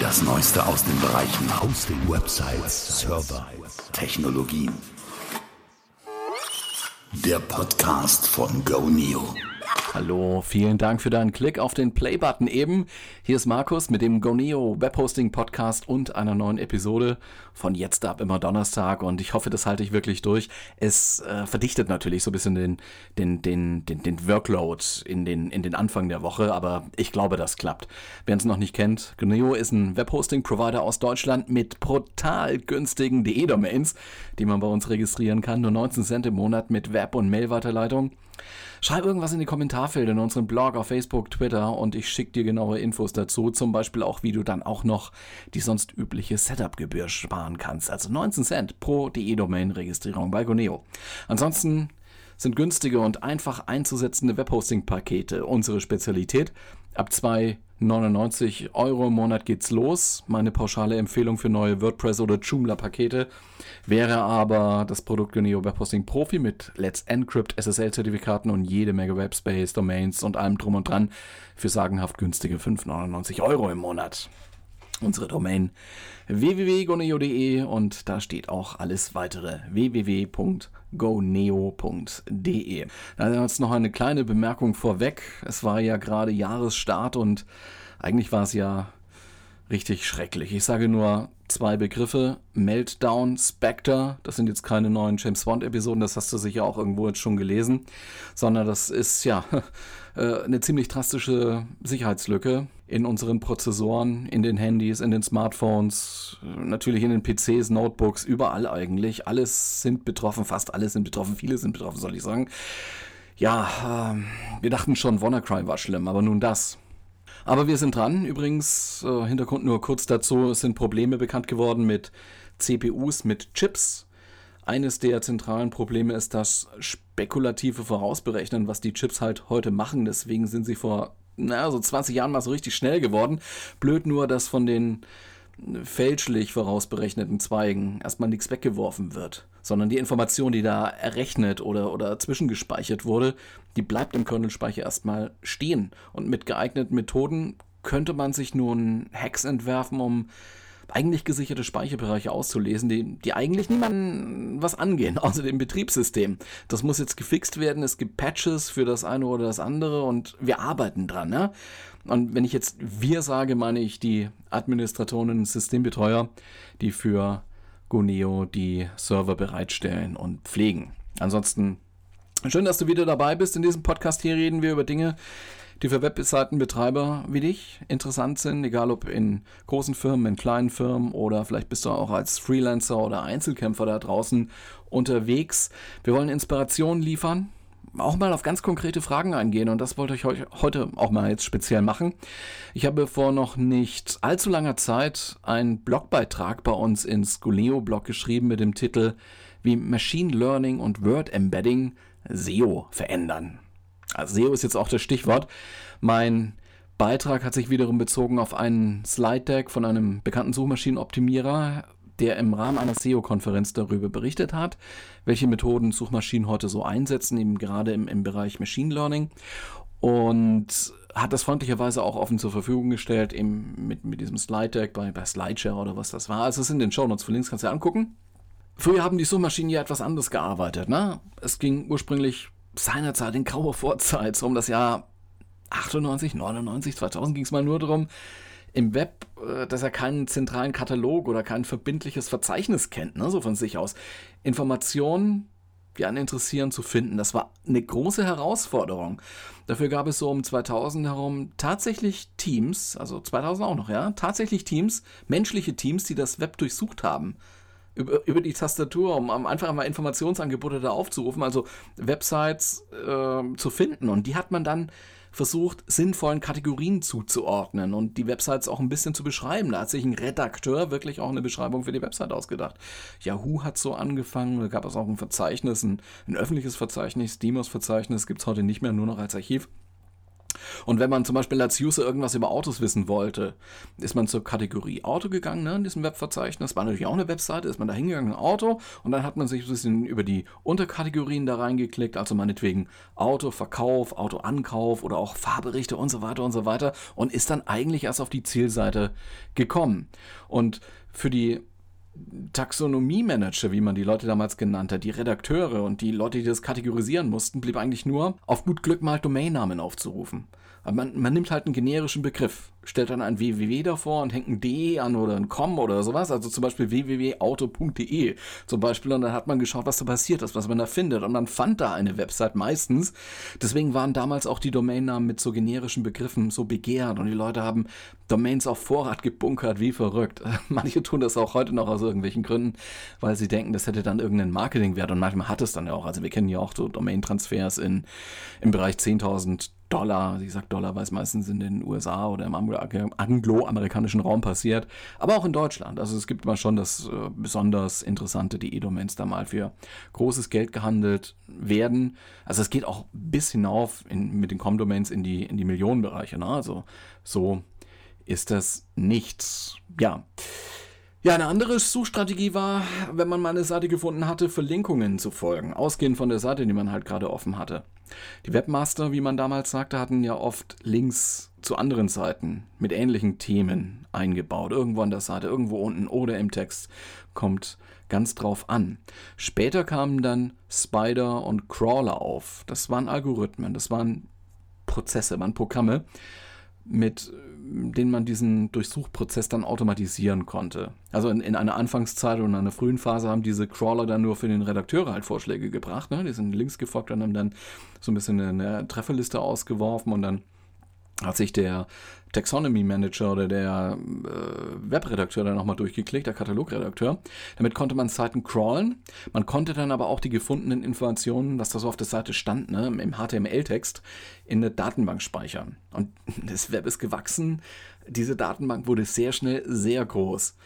Das Neueste aus den Bereichen Hosting, Websites, Server, Technologien. Der Podcast von GoNeo. Hallo, vielen Dank für deinen Klick auf den Play-Button eben. Hier ist Markus mit dem GoNeo Webhosting Podcast und einer neuen Episode von jetzt ab immer Donnerstag und ich hoffe, das halte ich wirklich durch. Es äh, verdichtet natürlich so ein bisschen den, den, den, den, den Workload in den, in den Anfang der Woche, aber ich glaube, das klappt. Wer es noch nicht kennt, GoNeo ist ein Webhosting-Provider aus Deutschland mit brutal günstigen DE-Domains, die man bei uns registrieren kann. Nur 19 Cent im Monat mit Web- und Mail-Weiterleitung. Schreib irgendwas in die Kommentarfelder in unserem Blog auf Facebook, Twitter und ich schicke dir genaue Infos dazu. Zum Beispiel auch, wie du dann auch noch die sonst übliche Setup-Gebühr sparen kannst. Also 19 Cent pro DE-Domain-Registrierung bei Goneo. Ansonsten sind günstige und einfach einzusetzende Webhosting-Pakete unsere Spezialität. Ab 2,99 Euro im Monat geht's los. Meine pauschale Empfehlung für neue WordPress- oder Joomla-Pakete wäre aber das Produkt Geneo Webhosting Profi mit Let's Encrypt SSL-Zertifikaten und jede Menge Webspace, Domains und allem drum und dran für sagenhaft günstige 5,99 Euro im Monat unsere Domain www.goneo.de und da steht auch alles weitere www.goneo.de. Da jetzt noch eine kleine Bemerkung vorweg. Es war ja gerade Jahresstart und eigentlich war es ja richtig schrecklich. Ich sage nur zwei Begriffe, Meltdown, Spectre, das sind jetzt keine neuen James Bond-Episoden, das hast du sicher auch irgendwo jetzt schon gelesen, sondern das ist ja äh, eine ziemlich drastische Sicherheitslücke in unseren Prozessoren, in den Handys, in den Smartphones, natürlich in den PCs, Notebooks, überall eigentlich. Alles sind betroffen, fast alle sind betroffen, viele sind betroffen, soll ich sagen. Ja, äh, wir dachten schon, WannaCry war schlimm, aber nun das. Aber wir sind dran. Übrigens, äh, Hintergrund nur kurz dazu, es sind Probleme bekannt geworden mit CPUs, mit Chips. Eines der zentralen Probleme ist das spekulative Vorausberechnen, was die Chips halt heute machen. Deswegen sind sie vor na, so 20 Jahren mal so richtig schnell geworden. Blöd nur, dass von den fälschlich vorausberechneten Zweigen erstmal nichts weggeworfen wird, sondern die Information, die da errechnet oder, oder zwischengespeichert wurde, die bleibt im Kernelspeicher erstmal stehen. Und mit geeigneten Methoden könnte man sich nun Hacks entwerfen, um eigentlich gesicherte Speicherbereiche auszulesen, die, die eigentlich niemandem was angehen, außer dem Betriebssystem. Das muss jetzt gefixt werden, es gibt Patches für das eine oder das andere und wir arbeiten dran. Ne? Und wenn ich jetzt wir sage, meine ich die Administratoren und Systembetreuer, die für Guneo die Server bereitstellen und pflegen. Ansonsten schön, dass du wieder dabei bist. In diesem Podcast hier reden wir über Dinge, die für Webseitenbetreiber wie dich interessant sind, egal ob in großen Firmen, in kleinen Firmen oder vielleicht bist du auch als Freelancer oder Einzelkämpfer da draußen unterwegs. Wir wollen Inspiration liefern, auch mal auf ganz konkrete Fragen eingehen und das wollte ich euch heute auch mal jetzt speziell machen. Ich habe vor noch nicht allzu langer Zeit einen Blogbeitrag bei uns ins Guleo-Blog geschrieben mit dem Titel Wie Machine Learning und Word Embedding SEO verändern. Also SEO ist jetzt auch das Stichwort. Mein Beitrag hat sich wiederum bezogen auf einen Slide Deck von einem bekannten Suchmaschinenoptimierer, der im Rahmen einer SEO-Konferenz darüber berichtet hat, welche Methoden Suchmaschinen heute so einsetzen, eben gerade im, im Bereich Machine Learning. Und hat das freundlicherweise auch offen zur Verfügung gestellt, eben mit, mit diesem Slide Deck bei, bei Slideshare oder was das war. Also es sind in den Show Notes Links, kannst du dir angucken. Früher haben die Suchmaschinen ja etwas anders gearbeitet. Ne? Es ging ursprünglich seinerzeit in grauer Vorzeit, so um das Jahr 98, 99, 2000 ging es mal nur darum, im Web, äh, dass er keinen zentralen Katalog oder kein verbindliches Verzeichnis kennt, ne, so von sich aus. Informationen, die einen interessieren, zu finden. Das war eine große Herausforderung. Dafür gab es so um 2000 herum tatsächlich Teams, also 2000 auch noch, ja, tatsächlich Teams, menschliche Teams, die das Web durchsucht haben über, über die Tastatur, um einfach mal Informationsangebote da aufzurufen, also Websites äh, zu finden. Und die hat man dann versucht, sinnvollen Kategorien zuzuordnen und die Websites auch ein bisschen zu beschreiben. Da hat sich ein Redakteur wirklich auch eine Beschreibung für die Website ausgedacht. Yahoo hat so angefangen, da gab es auch ein Verzeichnis, ein, ein öffentliches Verzeichnis, Demos-Verzeichnis, gibt es heute nicht mehr, nur noch als Archiv. Und wenn man zum Beispiel als User irgendwas über Autos wissen wollte, ist man zur Kategorie Auto gegangen, ne, in diesem Webverzeichnis. War natürlich auch eine Webseite, ist man da hingegangen, Auto, und dann hat man sich ein bisschen über die Unterkategorien da reingeklickt, also meinetwegen Auto, Verkauf, Autoankauf oder auch Fahrberichte und so weiter und so weiter und ist dann eigentlich erst auf die Zielseite gekommen. Und für die Taxonomie-Manager, wie man die Leute damals genannt hat, die Redakteure und die Leute, die das kategorisieren mussten, blieb eigentlich nur auf gut Glück mal Domainnamen aufzurufen. Aber man, man nimmt halt einen generischen Begriff, stellt dann ein www davor und hängt ein D an oder ein com oder sowas, also zum Beispiel www.auto.de zum Beispiel und dann hat man geschaut, was da passiert ist, was man da findet und man fand da eine Website meistens. Deswegen waren damals auch die Domainnamen mit so generischen Begriffen so begehrt und die Leute haben Domains auf Vorrat gebunkert, wie verrückt. Manche tun das auch heute noch aus irgendwelchen Gründen, weil sie denken, das hätte dann irgendeinen Marketingwert und manchmal hat es dann ja auch. Also wir kennen ja auch so Domain-Transfers in, im Bereich 10.000 Dollar, ich sag Dollar, weil es meistens in den USA oder im anglo-amerikanischen Raum passiert, aber auch in Deutschland. Also es gibt mal schon das äh, besonders interessante DE-Domains da mal für großes Geld gehandelt werden. Also es geht auch bis hinauf in, mit den Com-Domains in die, in die Millionenbereiche. Ne? Also so ist das nichts. Ja. Ja, eine andere Suchstrategie war, wenn man mal eine Seite gefunden hatte, Verlinkungen zu folgen, ausgehend von der Seite, die man halt gerade offen hatte. Die Webmaster, wie man damals sagte, hatten ja oft Links zu anderen Seiten mit ähnlichen Themen eingebaut, irgendwo an der Seite, irgendwo unten oder im Text. Kommt ganz drauf an. Später kamen dann Spider und Crawler auf. Das waren Algorithmen, das waren Prozesse, waren Programme, mit denen man diesen Durchsuchprozess dann automatisieren konnte. Also in, in einer Anfangszeit und in einer frühen Phase haben diese Crawler dann nur für den Redakteure halt Vorschläge gebracht. Ne? Die sind links gefolgt und haben dann so ein bisschen eine Trefferliste ausgeworfen und dann hat sich der Taxonomy Manager oder der äh, Webredakteur dann nochmal durchgeklickt, der Katalogredakteur. Damit konnte man Seiten crawlen. Man konnte dann aber auch die gefundenen Informationen, was da so auf der Seite stand, ne, im HTML-Text, in eine Datenbank speichern. Und das Web ist gewachsen. Diese Datenbank wurde sehr schnell sehr groß.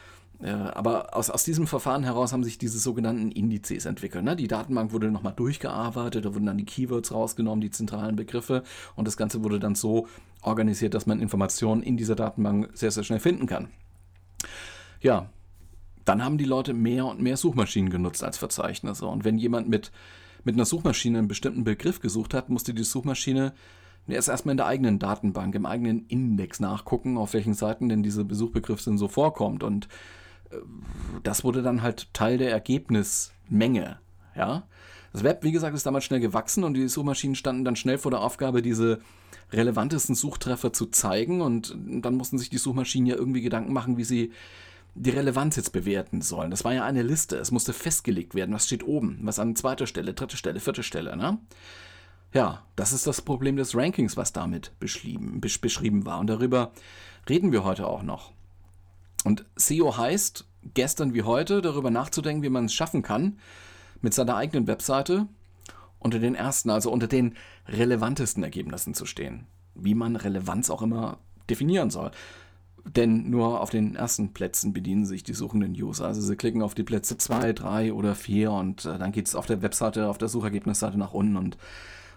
Aber aus, aus diesem Verfahren heraus haben sich diese sogenannten Indizes entwickelt. Ne? Die Datenbank wurde nochmal durchgearbeitet, da wurden dann die Keywords rausgenommen, die zentralen Begriffe und das Ganze wurde dann so organisiert, dass man Informationen in dieser Datenbank sehr, sehr schnell finden kann. Ja, dann haben die Leute mehr und mehr Suchmaschinen genutzt als Verzeichnisse. Und wenn jemand mit, mit einer Suchmaschine einen bestimmten Begriff gesucht hat, musste die Suchmaschine erst erstmal in der eigenen Datenbank, im eigenen Index nachgucken, auf welchen Seiten denn dieser Besuchbegriff denn so vorkommt. Und das wurde dann halt Teil der Ergebnismenge. Ja? Das Web, wie gesagt, ist damals schnell gewachsen und die Suchmaschinen standen dann schnell vor der Aufgabe, diese relevantesten Suchtreffer zu zeigen und dann mussten sich die Suchmaschinen ja irgendwie Gedanken machen, wie sie die Relevanz jetzt bewerten sollen. Das war ja eine Liste, es musste festgelegt werden, was steht oben, was an zweiter Stelle, dritte Stelle, vierte Stelle, ne? Ja, das ist das Problem des Rankings, was damit beschrieben, beschrieben war. Und darüber reden wir heute auch noch. Und SEO heißt, gestern wie heute, darüber nachzudenken, wie man es schaffen kann, mit seiner eigenen Webseite unter den ersten, also unter den relevantesten Ergebnissen zu stehen. Wie man Relevanz auch immer definieren soll. Denn nur auf den ersten Plätzen bedienen sich die suchenden User. Also sie klicken auf die Plätze 2, 3 oder 4 und äh, dann geht es auf der Webseite, auf der Suchergebnisseite nach unten und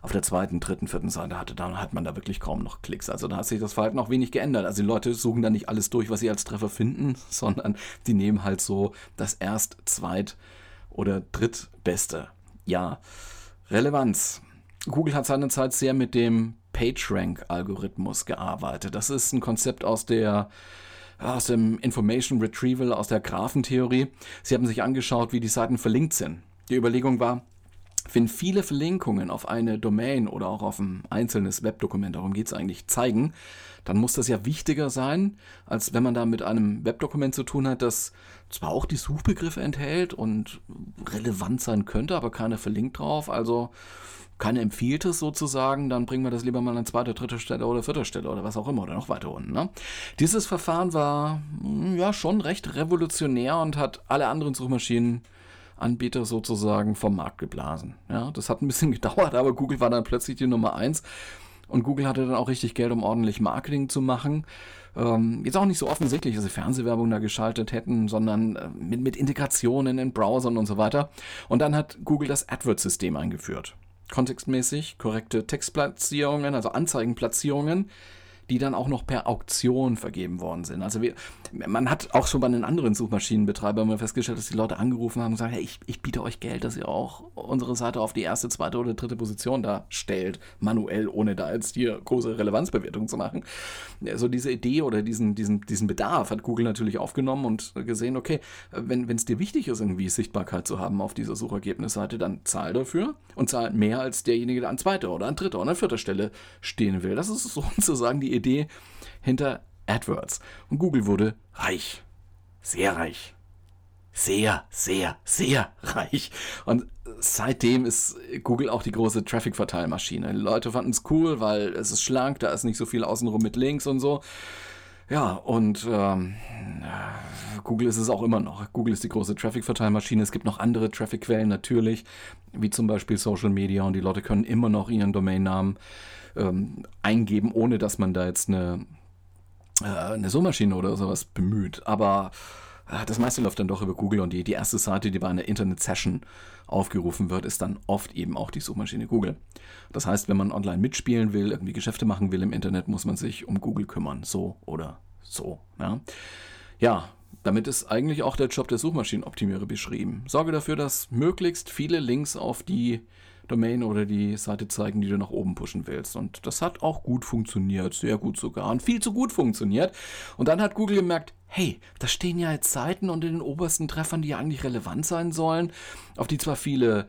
auf der zweiten, dritten, vierten Seite hatte, dann hat man da wirklich kaum noch Klicks. Also da hat sich das Verhalten auch wenig geändert. Also die Leute suchen da nicht alles durch, was sie als Treffer finden, sondern die nehmen halt so das Erst-, Zweit- oder Drittbeste. Ja, Relevanz. Google hat seinerzeit sehr mit dem PageRank-Algorithmus gearbeitet. Das ist ein Konzept aus der aus dem Information Retrieval, aus der Graphentheorie. Sie haben sich angeschaut, wie die Seiten verlinkt sind. Die Überlegung war, wenn viele Verlinkungen auf eine Domain oder auch auf ein einzelnes Webdokument, darum geht es eigentlich, zeigen, dann muss das ja wichtiger sein, als wenn man da mit einem Webdokument zu tun hat, das zwar auch die Suchbegriffe enthält und relevant sein könnte, aber keiner verlinkt drauf. Also keiner empfiehlt es sozusagen, dann bringen wir das lieber mal an zweiter, dritter Stelle oder vierter Stelle oder was auch immer oder noch weiter unten. Ne? Dieses Verfahren war hm, ja schon recht revolutionär und hat alle anderen Suchmaschinenanbieter sozusagen vom Markt geblasen. Ja, das hat ein bisschen gedauert, aber Google war dann plötzlich die Nummer eins und Google hatte dann auch richtig Geld, um ordentlich Marketing zu machen. Ähm, jetzt auch nicht so offensichtlich, dass sie Fernsehwerbung da geschaltet hätten, sondern äh, mit, mit Integrationen in Browsern und so weiter. Und dann hat Google das AdWords-System eingeführt. kontextmäßig, korrekte Textplatzierungen, also Anzeigenplatzierungen die dann auch noch per Auktion vergeben worden sind. Also wir, man hat auch schon bei den anderen Suchmaschinenbetreibern mal festgestellt, dass die Leute angerufen haben und gesagt, hey, ich, ich biete euch Geld, dass ihr auch unsere Seite auf die erste, zweite oder dritte Position da stellt, manuell, ohne da jetzt hier große Relevanzbewertung zu machen. Also diese Idee oder diesen, diesen, diesen Bedarf hat Google natürlich aufgenommen und gesehen, okay, wenn es dir wichtig ist, irgendwie Sichtbarkeit zu haben auf dieser Suchergebnisseite, dann zahl dafür und zahl mehr als derjenige, der an zweiter oder an dritter oder an vierter Stelle stehen will. Das ist sozusagen die Idee hinter AdWords. Und Google wurde reich. Sehr reich. Sehr, sehr, sehr reich. Und seitdem ist Google auch die große Traffic-Verteilmaschine. Leute fanden es cool, weil es ist schlank, da ist nicht so viel außenrum mit Links und so. Ja, und ähm, Google ist es auch immer noch. Google ist die große Traffic-Verteilmaschine. Es gibt noch andere Traffic-Quellen natürlich, wie zum Beispiel Social Media und die Leute können immer noch ihren Domainnamen ähm, eingeben, ohne dass man da jetzt eine, äh, eine Suchmaschine oder sowas bemüht. Aber das meiste läuft dann doch über Google und die, die erste Seite, die bei einer Internet-Session aufgerufen wird, ist dann oft eben auch die Suchmaschine Google. Das heißt, wenn man online mitspielen will, irgendwie Geschäfte machen will im Internet, muss man sich um Google kümmern. So oder so. Ja, ja damit ist eigentlich auch der Job der Suchmaschinenoptimierer beschrieben. Sorge dafür, dass möglichst viele Links auf die Domain oder die Seite zeigen, die du nach oben pushen willst. Und das hat auch gut funktioniert, sehr gut sogar und viel zu gut funktioniert. Und dann hat Google gemerkt, hey, da stehen ja jetzt Seiten unter den obersten Treffern, die ja eigentlich relevant sein sollen, auf die zwar viele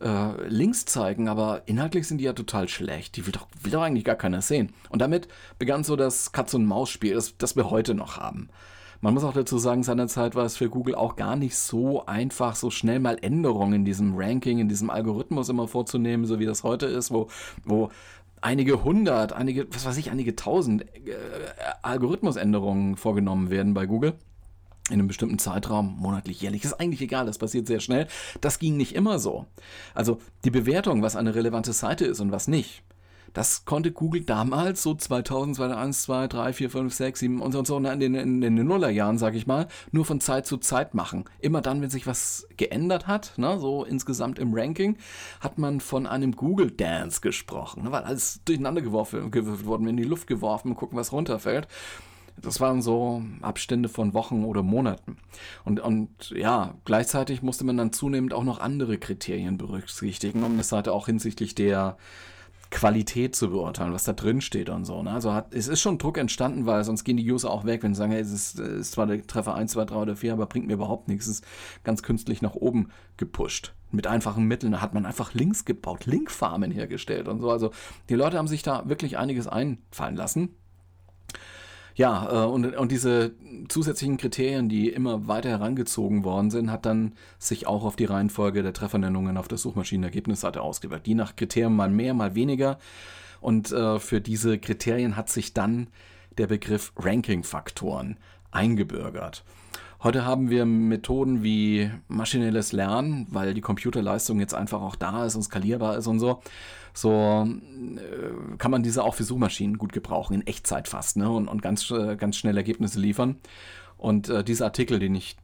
äh, Links zeigen, aber inhaltlich sind die ja total schlecht. Die will doch, will doch eigentlich gar keiner sehen. Und damit begann so das Katz-und-Maus-Spiel, das, das wir heute noch haben. Man muss auch dazu sagen, seinerzeit war es für Google auch gar nicht so einfach, so schnell mal Änderungen in diesem Ranking, in diesem Algorithmus immer vorzunehmen, so wie das heute ist, wo, wo einige hundert, einige, was weiß ich, einige tausend äh, Algorithmusänderungen vorgenommen werden bei Google in einem bestimmten Zeitraum, monatlich, jährlich, ist eigentlich egal, das passiert sehr schnell. Das ging nicht immer so. Also die Bewertung, was eine relevante Seite ist und was nicht, das konnte Google damals, so 2000, 2001, 2, 3, 4, 5, 6, 7 und so und so, in den, in, den Nullerjahren, sag ich mal, nur von Zeit zu Zeit machen. Immer dann, wenn sich was geändert hat, ne, so insgesamt im Ranking, hat man von einem Google Dance gesprochen, ne, weil alles durcheinander geworfen, gewürfelt worden, in die Luft geworfen, gucken, was runterfällt. Das waren so Abstände von Wochen oder Monaten. Und, und ja, gleichzeitig musste man dann zunehmend auch noch andere Kriterien berücksichtigen, um das Seite auch hinsichtlich der Qualität zu beurteilen, was da drin steht und so. Ne? Also hat, es ist schon Druck entstanden, weil sonst gehen die User auch weg, wenn sie sagen, hey, es ist, ist zwar der Treffer 1, 2, 3 oder 4, aber bringt mir überhaupt nichts. Es ist ganz künstlich nach oben gepusht. Mit einfachen Mitteln hat man einfach Links gebaut, Linkfarmen hergestellt und so. Also die Leute haben sich da wirklich einiges einfallen lassen. Ja, äh, und, und diese zusätzlichen Kriterien, die immer weiter herangezogen worden sind, hat dann sich auch auf die Reihenfolge der Treffernennungen auf der Suchmaschinenergebnisseite ausgewirkt. Die nach Kriterien mal mehr, mal weniger. Und äh, für diese Kriterien hat sich dann der Begriff Ranking-Faktoren eingebürgert. Heute haben wir Methoden wie maschinelles Lernen, weil die Computerleistung jetzt einfach auch da ist und skalierbar ist und so. So äh, kann man diese auch für Suchmaschinen gut gebrauchen, in Echtzeit fast, ne? Und, und ganz, äh, ganz schnell Ergebnisse liefern. Und äh, dieser Artikel, den ich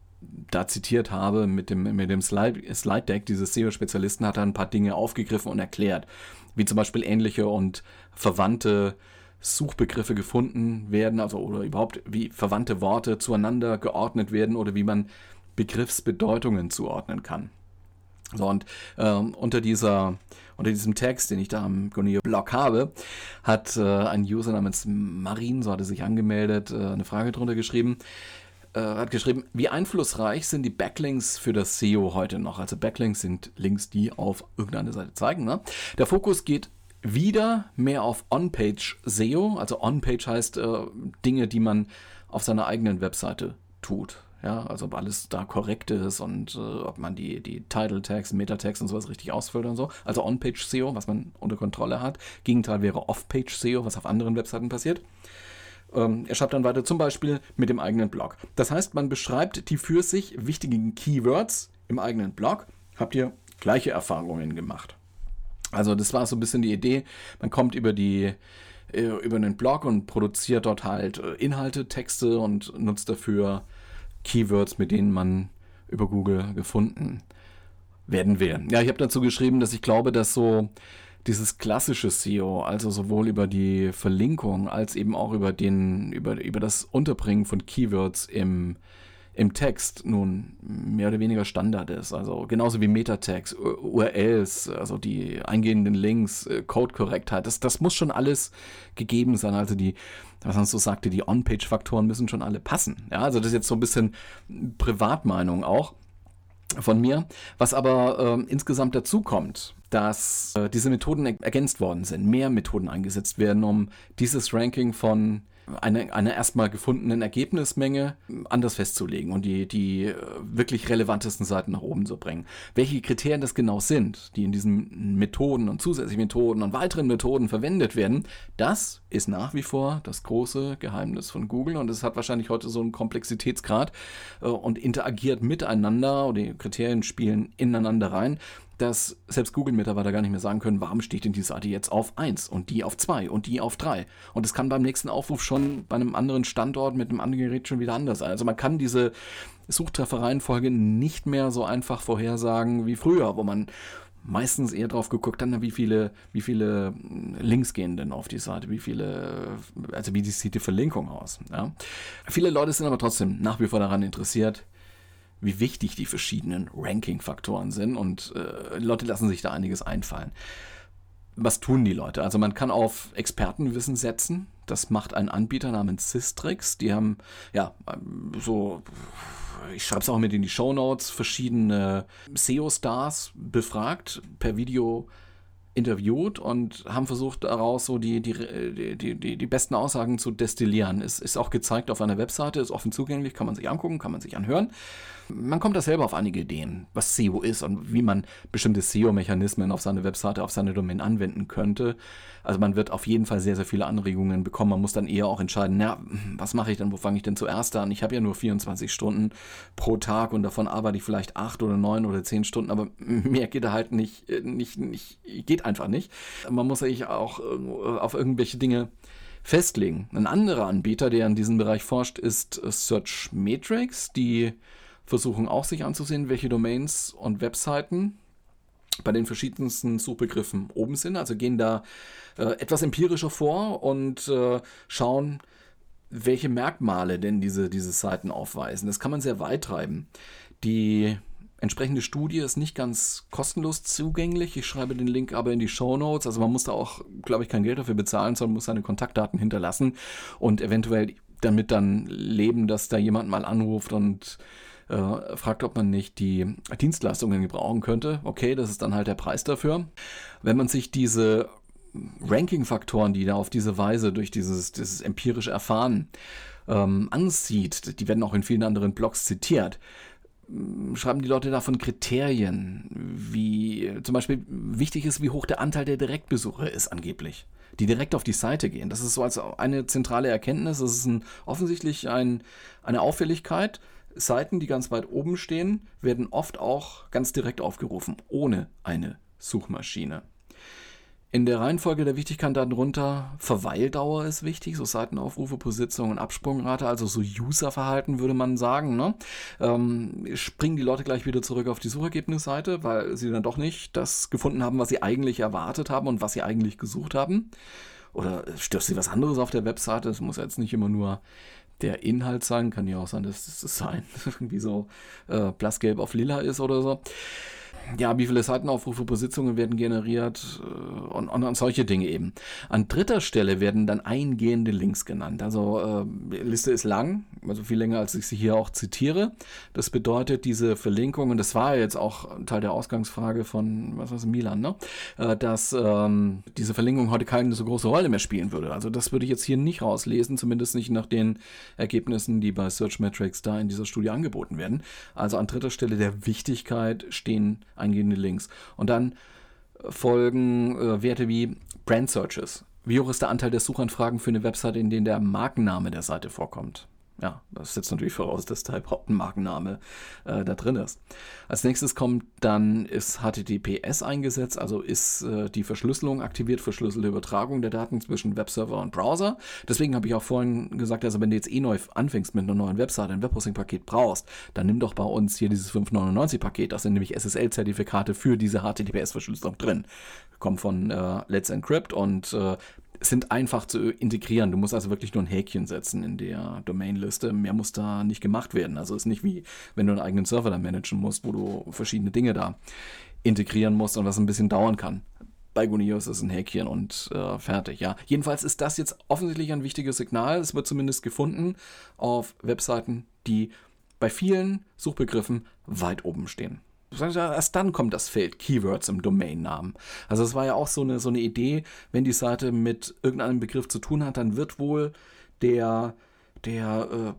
da zitiert habe mit dem, mit dem Slide, Slide Deck dieses SEO-Spezialisten, hat er ein paar Dinge aufgegriffen und erklärt, wie zum Beispiel ähnliche und verwandte Suchbegriffe gefunden werden, also oder überhaupt wie verwandte Worte zueinander geordnet werden oder wie man Begriffsbedeutungen zuordnen kann. So, und ähm, unter, dieser, unter diesem Text, den ich da am Gonio-Blog habe, hat äh, ein User namens Marin, so hat er sich angemeldet, äh, eine Frage drunter geschrieben. Äh, hat geschrieben, wie einflussreich sind die Backlinks für das SEO heute noch? Also Backlinks sind Links, die auf irgendeine Seite zeigen. Ne? Der Fokus geht wieder mehr auf On-Page SEO. Also On-Page heißt äh, Dinge, die man auf seiner eigenen Webseite tut. Ja, also ob alles da korrekt ist und äh, ob man die, die Title Tags, Meta Tags und sowas richtig ausfüllt und so. Also On-Page SEO, was man unter Kontrolle hat. Gegenteil wäre Off-Page SEO, was auf anderen Webseiten passiert. Ähm, er schreibt dann weiter zum Beispiel mit dem eigenen Blog. Das heißt, man beschreibt die für sich wichtigen Keywords im eigenen Blog. Habt ihr gleiche Erfahrungen gemacht? Also das war so ein bisschen die Idee. Man kommt über die äh, über einen Blog und produziert dort halt äh, Inhalte, Texte und nutzt dafür Keywords, mit denen man über Google gefunden werden will. Ja, ich habe dazu geschrieben, dass ich glaube, dass so dieses klassische SEO, also sowohl über die Verlinkung als eben auch über den, über, über das Unterbringen von Keywords im, im Text nun mehr oder weniger Standard ist. Also genauso wie Meta-Tags, URLs, also die eingehenden Links, äh, Codekorrektheit, das, das muss schon alles gegeben sein. Also die, was man so sagte, die On-Page-Faktoren müssen schon alle passen. Ja, also das ist jetzt so ein bisschen Privatmeinung auch von mir. Was aber äh, insgesamt dazu kommt, dass äh, diese Methoden ergänzt worden sind, mehr Methoden eingesetzt werden, um dieses Ranking von einer eine erstmal gefundenen Ergebnismenge anders festzulegen und die, die äh, wirklich relevantesten Seiten nach oben zu bringen. Welche Kriterien das genau sind, die in diesen Methoden und zusätzlichen Methoden und weiteren Methoden verwendet werden, das ist nach wie vor das große Geheimnis von Google und es hat wahrscheinlich heute so einen Komplexitätsgrad äh, und interagiert miteinander und die Kriterien spielen ineinander rein, dass selbst Google-Mitarbeiter gar nicht mehr sagen können, warum steht denn die Seite jetzt auf 1 und die auf 2 und die auf 3. Und es kann beim nächsten Aufruf schon bei einem anderen Standort mit einem anderen Gerät schon wieder anders sein. Also man kann diese Suchtrefferreihenfolge nicht mehr so einfach vorhersagen wie früher, wo man meistens eher drauf geguckt hat, wie viele, wie viele Links gehen denn auf die Seite, wie viele, also wie sieht die Verlinkung aus. Ja. Viele Leute sind aber trotzdem nach wie vor daran interessiert, wie wichtig die verschiedenen Ranking-Faktoren sind und äh, Leute lassen sich da einiges einfallen. Was tun die Leute? Also man kann auf Expertenwissen setzen. Das macht ein Anbieter namens Systrix. Die haben ja so ich schreibe es auch mit in die Show Notes, verschiedene SEO-Stars befragt, per Video interviewt und haben versucht, daraus so die, die, die, die, die besten Aussagen zu destillieren. Es ist auch gezeigt auf einer Webseite, ist offen zugänglich, kann man sich angucken, kann man sich anhören. Man kommt da selber auf einige Ideen, was SEO ist und wie man bestimmte SEO-Mechanismen auf seine Webseite, auf seine Domain anwenden könnte. Also man wird auf jeden Fall sehr, sehr viele Anregungen bekommen. Man muss dann eher auch entscheiden, na, was mache ich denn, wo fange ich denn zuerst an? Ich habe ja nur 24 Stunden pro Tag und davon arbeite ich vielleicht acht oder neun oder zehn Stunden, aber mehr geht da halt nicht, nicht, nicht geht einfach nicht. Man muss sich auch äh, auf irgendwelche Dinge festlegen. Ein anderer Anbieter, der in diesem Bereich forscht, ist Search Matrix, die versuchen auch sich anzusehen, welche Domains und Webseiten bei den verschiedensten Suchbegriffen oben sind. Also gehen da äh, etwas empirischer vor und äh, schauen, welche Merkmale denn diese, diese Seiten aufweisen. Das kann man sehr weit treiben. Die entsprechende Studie ist nicht ganz kostenlos zugänglich. Ich schreibe den Link aber in die Show Notes. Also man muss da auch, glaube ich, kein Geld dafür bezahlen, sondern muss seine Kontaktdaten hinterlassen und eventuell damit dann leben, dass da jemand mal anruft und äh, fragt, ob man nicht die Dienstleistungen gebrauchen könnte. Okay, das ist dann halt der Preis dafür. Wenn man sich diese Ranking-Faktoren, die da auf diese Weise durch dieses, dieses empirische Erfahren ähm, ansieht, die werden auch in vielen anderen Blogs zitiert, schreiben die Leute davon Kriterien, wie zum Beispiel wichtig ist, wie hoch der Anteil der Direktbesucher ist angeblich, die direkt auf die Seite gehen. Das ist so als eine zentrale Erkenntnis. Das ist ein, offensichtlich ein, eine Auffälligkeit, Seiten, die ganz weit oben stehen, werden oft auch ganz direkt aufgerufen, ohne eine Suchmaschine. In der Reihenfolge der Wichtigkeit darunter Verweildauer ist wichtig, so Seitenaufrufe, Position und Absprungrate, also so Userverhalten würde man sagen. Ne? Ähm, springen die Leute gleich wieder zurück auf die Suchergebnisseite, weil sie dann doch nicht das gefunden haben, was sie eigentlich erwartet haben und was sie eigentlich gesucht haben. Oder stört sie was anderes auf der Webseite? Es muss jetzt nicht immer nur der Inhalt sein. Kann ja auch sein, dass das Design irgendwie so äh, blassgelb auf lila ist oder so ja, wie viele Seitenaufrufe pro Sitzungen werden generiert äh, und, und, und, solche Dinge eben. An dritter Stelle werden dann eingehende Links genannt. Also äh, die Liste ist lang, also viel länger, als ich sie hier auch zitiere. Das bedeutet, diese Verlinkungen, das war jetzt auch Teil der Ausgangsfrage von, was war es, Milan, ne? Äh, dass ähm, diese Verlinkung heute keine so große Rolle mehr spielen würde. Also das würde ich jetzt hier nicht rauslesen, zumindest nicht nach den Ergebnissen, die bei Search Metrics da in dieser Studie angeboten werden. Also an dritter Stelle der Wichtigkeit stehen eingehende Links. Und dann folgen äh, Werte wie Brand Searches. Wie hoch ist der Anteil der Suchanfragen für eine Website, in denen der Markenname der Seite vorkommt? Ja, das setzt natürlich voraus, dass da überhaupt ein Markenname äh, da drin ist. Als nächstes kommt dann ist HTTPS eingesetzt, also ist äh, die Verschlüsselung aktiviert, verschlüsselte Übertragung der Daten zwischen Webserver und Browser. Deswegen habe ich auch vorhin gesagt, also wenn du jetzt eh neu anfängst mit einer neuen Webseite, ein Webhosting-Paket brauchst, dann nimm doch bei uns hier dieses 599-Paket. Da sind nämlich SSL-Zertifikate für diese HTTPS-Verschlüsselung drin. Kommen von äh, Let's Encrypt und äh, sind einfach zu integrieren. Du musst also wirklich nur ein Häkchen setzen in der Domainliste. Mehr muss da nicht gemacht werden. Also ist nicht wie, wenn du einen eigenen Server da managen musst, wo du verschiedene Dinge da integrieren musst und was ein bisschen dauern kann. Bei Gunios ist ein Häkchen und äh, fertig, ja. Jedenfalls ist das jetzt offensichtlich ein wichtiges Signal. Es wird zumindest gefunden auf Webseiten, die bei vielen Suchbegriffen weit oben stehen erst dann kommt das Feld Keywords im Domainnamen. Also es war ja auch so eine, so eine Idee, wenn die Seite mit irgendeinem Begriff zu tun hat, dann wird wohl der der, äh,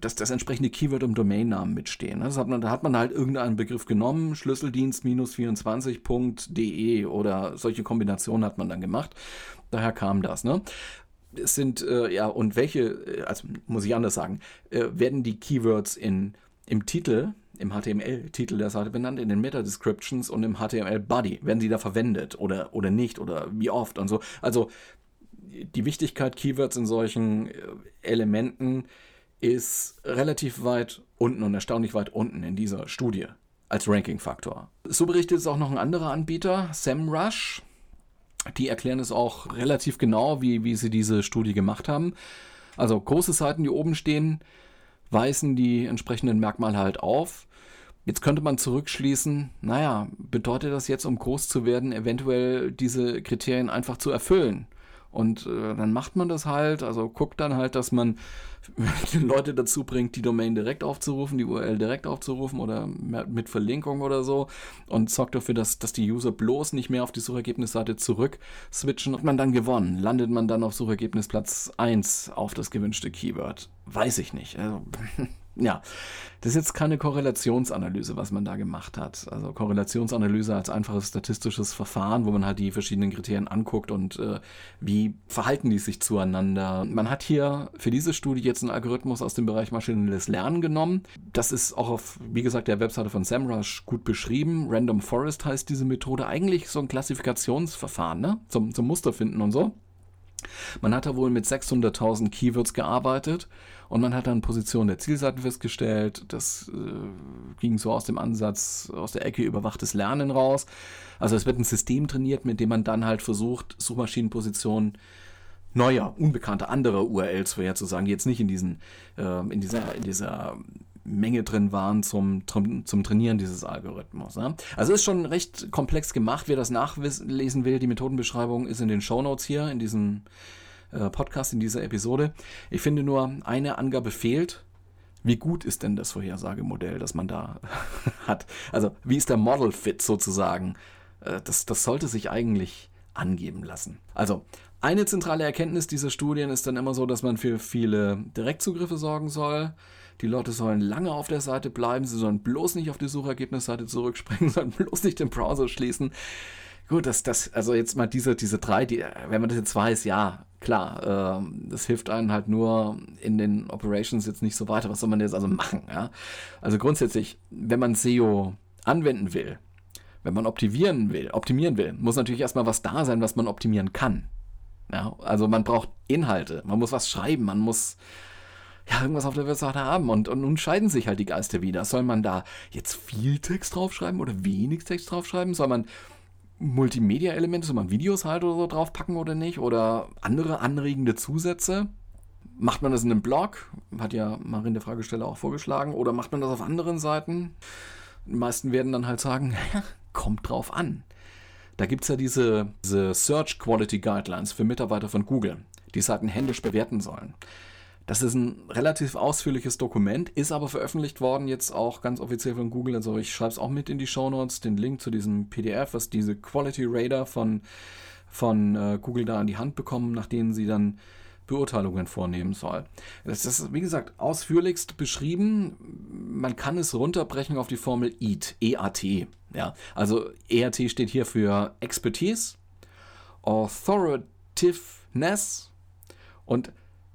das, das entsprechende Keyword im Domainnamen mitstehen. Das hat man, da hat man halt irgendeinen Begriff genommen, Schlüsseldienst-24.de oder solche Kombinationen hat man dann gemacht. Daher kam das. Ne? Es sind, äh, ja, und welche, also muss ich anders sagen, äh, werden die Keywords in, im Titel im HTML-Titel der Seite benannt, in den Meta-Descriptions und im HTML-Body. Werden sie da verwendet oder, oder nicht oder wie oft und so. Also die Wichtigkeit Keywords in solchen äh, Elementen ist relativ weit unten und erstaunlich weit unten in dieser Studie als Ranking-Faktor. So berichtet es auch noch ein anderer Anbieter, SEMrush. Die erklären es auch relativ genau, wie, wie sie diese Studie gemacht haben. Also große Seiten, die oben stehen, weisen die entsprechenden Merkmale halt auf. Jetzt könnte man zurückschließen, naja, bedeutet das jetzt, um groß zu werden, eventuell diese Kriterien einfach zu erfüllen? Und äh, dann macht man das halt, also guckt dann halt, dass man Leute dazu bringt, die Domain direkt aufzurufen, die URL direkt aufzurufen oder mit Verlinkung oder so und sorgt dafür, dass, dass die User bloß nicht mehr auf die Suchergebnisseite zurück switchen und man dann gewonnen. Landet man dann auf Suchergebnisplatz 1 auf das gewünschte Keyword? Weiß ich nicht. Also, ja, das ist jetzt keine Korrelationsanalyse, was man da gemacht hat. Also Korrelationsanalyse als einfaches statistisches Verfahren, wo man halt die verschiedenen Kriterien anguckt und äh, wie verhalten die sich zueinander. Man hat hier für diese Studie jetzt einen Algorithmus aus dem Bereich maschinelles Lernen genommen. Das ist auch auf, wie gesagt, der Webseite von SEMrush gut beschrieben. Random Forest heißt diese Methode. Eigentlich so ein Klassifikationsverfahren, ne? Zum, zum Muster und so. Man hat da wohl mit 600.000 Keywords gearbeitet und man hat dann Position der Zielseiten festgestellt. Das äh, ging so aus dem Ansatz, aus der Ecke überwachtes Lernen raus. Also es wird ein System trainiert, mit dem man dann halt versucht, Suchmaschinenpositionen neuer, unbekannter, anderer URLs vorherzusagen, die jetzt nicht in diesen, äh, in dieser, in dieser Menge drin waren zum, zum, Trainieren dieses Algorithmus. Ne? Also ist schon recht komplex gemacht. Wer das nachlesen will, die Methodenbeschreibung ist in den Show Notes hier, in diesem äh, Podcast, in dieser Episode. Ich finde nur, eine Angabe fehlt. Wie gut ist denn das Vorhersagemodell, das man da hat? Also, wie ist der Model Fit sozusagen? Äh, das, das sollte sich eigentlich angeben lassen. Also, eine zentrale Erkenntnis dieser Studien ist dann immer so, dass man für viele Direktzugriffe sorgen soll. Die Leute sollen lange auf der Seite bleiben, sie sollen bloß nicht auf die Suchergebnisseite zurückspringen, sollen bloß nicht den Browser schließen. Gut, das, das, also jetzt mal diese, diese drei, die, wenn man das jetzt weiß, ja, klar, äh, das hilft einem halt nur in den Operations jetzt nicht so weiter. Was soll man jetzt also machen? Ja? Also grundsätzlich, wenn man SEO anwenden will, wenn man optimieren will, optimieren will, muss natürlich erstmal was da sein, was man optimieren kann. Ja? Also man braucht Inhalte, man muss was schreiben, man muss ja, irgendwas auf der Webseite haben. Und, und nun scheiden sich halt die Geister wieder. Soll man da jetzt viel Text draufschreiben oder wenig Text draufschreiben? Soll man Multimedia-Elemente, soll man Videos halt oder so draufpacken oder nicht? Oder andere anregende Zusätze? Macht man das in einem Blog? Hat ja Marin der Fragesteller auch vorgeschlagen. Oder macht man das auf anderen Seiten? Die meisten werden dann halt sagen, kommt drauf an. Da gibt es ja diese, diese Search Quality Guidelines für Mitarbeiter von Google, die Seiten händisch bewerten sollen. Das ist ein relativ ausführliches Dokument, ist aber veröffentlicht worden, jetzt auch ganz offiziell von Google. Also ich schreibe es auch mit in die Show Notes, den Link zu diesem PDF, was diese Quality Radar von, von äh, Google da an die Hand bekommen, nach denen sie dann Beurteilungen vornehmen soll. Das ist, wie gesagt, ausführlichst beschrieben. Man kann es runterbrechen auf die Formel EAT, EAT. Ja, also EAT steht hier für Expertise, Authoritativeness und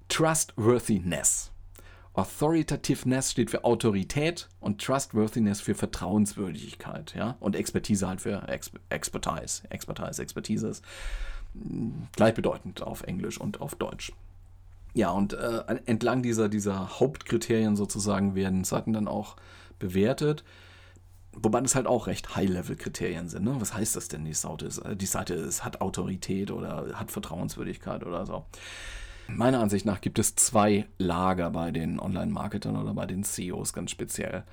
Trustworthiness. Authoritativeness steht für Autorität und Trustworthiness für Vertrauenswürdigkeit, ja. Und Expertise halt für Ex Expertise. Expertise, Expertise ist gleichbedeutend auf Englisch und auf Deutsch. Ja, und äh, entlang dieser, dieser Hauptkriterien sozusagen werden Seiten dann auch bewertet. Wobei das halt auch recht High-Level-Kriterien sind. Ne? Was heißt das denn? Die Seite, ist, die Seite ist, hat Autorität oder hat Vertrauenswürdigkeit oder so. Meiner Ansicht nach gibt es zwei Lager bei den Online-Marketern oder bei den CEOs ganz speziell.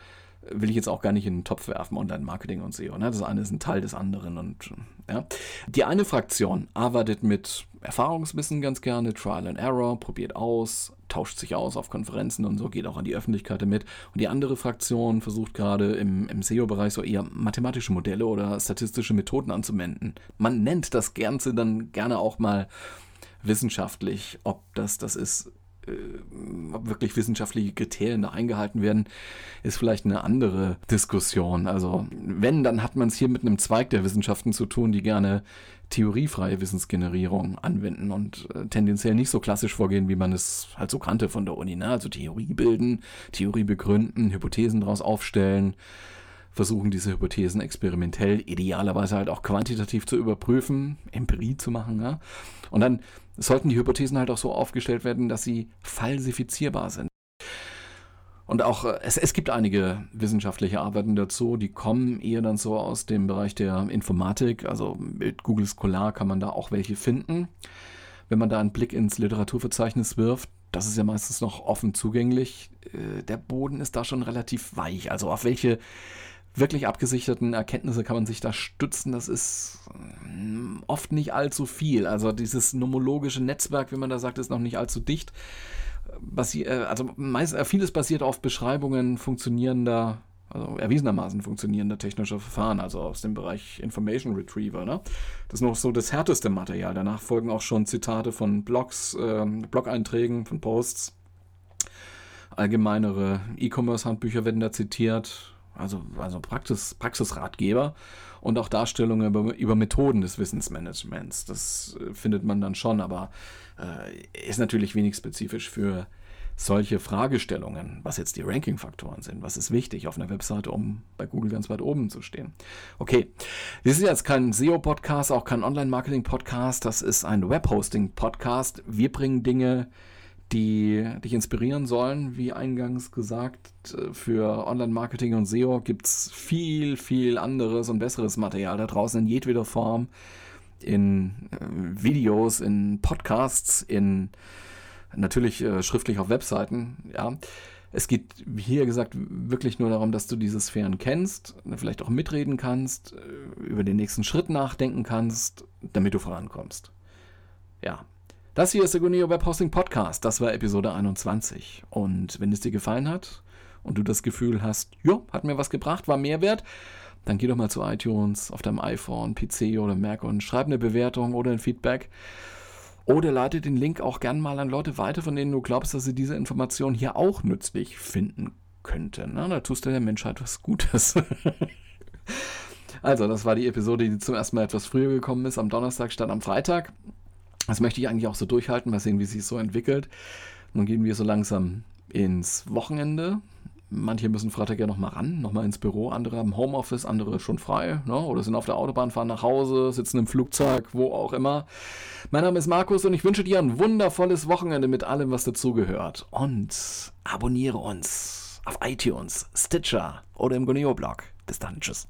Will ich jetzt auch gar nicht in den Topf werfen, Online-Marketing und SEO. Ne? Das eine ist ein Teil des anderen. Und, ja. Die eine Fraktion arbeitet mit Erfahrungswissen ganz gerne, Trial and Error, probiert aus, tauscht sich aus auf Konferenzen und so, geht auch an die Öffentlichkeit damit. Und die andere Fraktion versucht gerade im, im SEO-Bereich so eher mathematische Modelle oder statistische Methoden anzuwenden. Man nennt das Ganze dann gerne auch mal wissenschaftlich, ob das das ist, äh, ob wirklich wissenschaftliche Kriterien da eingehalten werden, ist vielleicht eine andere Diskussion. Also wenn, dann hat man es hier mit einem Zweig der Wissenschaften zu tun, die gerne theoriefreie Wissensgenerierung anwenden und äh, tendenziell nicht so klassisch vorgehen, wie man es halt so kannte von der Uni. Ne? Also Theorie bilden, Theorie begründen, Hypothesen daraus aufstellen, versuchen diese Hypothesen experimentell, idealerweise halt auch quantitativ zu überprüfen, Empirie zu machen. Ja? Und dann sollten die Hypothesen halt auch so aufgestellt werden, dass sie falsifizierbar sind. Und auch äh, es, es gibt einige wissenschaftliche Arbeiten dazu, die kommen eher dann so aus dem Bereich der Informatik. Also mit Google Scholar kann man da auch welche finden. Wenn man da einen Blick ins Literaturverzeichnis wirft, das ist ja meistens noch offen zugänglich. Äh, der Boden ist da schon relativ weich. Also auf welche wirklich abgesicherten Erkenntnisse kann man sich da stützen. Das ist mm, oft nicht allzu viel. Also dieses nomologische Netzwerk, wie man da sagt, ist noch nicht allzu dicht. Basi äh, also meist, äh, vieles basiert auf Beschreibungen funktionierender, also erwiesenermaßen funktionierender technischer Verfahren, also aus dem Bereich Information Retriever. Ne? Das ist noch so das härteste Material. Danach folgen auch schon Zitate von Blogs, äh, Blog-Einträgen, von Posts. Allgemeinere E-Commerce-Handbücher werden da zitiert also, also Praxis, Praxisratgeber und auch Darstellungen über, über Methoden des Wissensmanagements. Das äh, findet man dann schon, aber äh, ist natürlich wenig spezifisch für solche Fragestellungen, was jetzt die Ranking-Faktoren sind, was ist wichtig auf einer Webseite, um bei Google ganz weit oben zu stehen. Okay, das ist jetzt kein SEO-Podcast, auch kein Online-Marketing-Podcast, das ist ein Web-Hosting-Podcast. Wir bringen Dinge die dich inspirieren sollen. Wie eingangs gesagt, für Online-Marketing und SEO gibt es viel, viel anderes und besseres Material da draußen in jedweder Form. In äh, Videos, in Podcasts, in natürlich äh, schriftlich auf Webseiten. Ja. Es geht, hier gesagt, wirklich nur darum, dass du diese Sphären kennst, vielleicht auch mitreden kannst, äh, über den nächsten Schritt nachdenken kannst, damit du vorankommst. Ja, das hier ist der Guneo Web Hosting Podcast. Das war Episode 21. Und wenn es dir gefallen hat und du das Gefühl hast, ja, hat mir was gebracht, war Mehrwert, dann geh doch mal zu iTunes auf deinem iPhone, PC oder Mac und schreib eine Bewertung oder ein Feedback. Oder leite den Link auch gern mal an Leute weiter, von denen du glaubst, dass sie diese Information hier auch nützlich finden könnten. Na, da tust du der Menschheit was Gutes. also, das war die Episode, die zum ersten Mal etwas früher gekommen ist, am Donnerstag statt am Freitag. Das möchte ich eigentlich auch so durchhalten, mal sehen, wie sich so entwickelt. Nun gehen wir so langsam ins Wochenende. Manche müssen Freitag ja nochmal ran, nochmal ins Büro. Andere haben Homeoffice, andere schon frei ne? oder sind auf der Autobahn, fahren nach Hause, sitzen im Flugzeug, wo auch immer. Mein Name ist Markus und ich wünsche dir ein wundervolles Wochenende mit allem, was dazugehört. Und abonniere uns auf iTunes, Stitcher oder im Goneo-Blog. Bis dann, tschüss.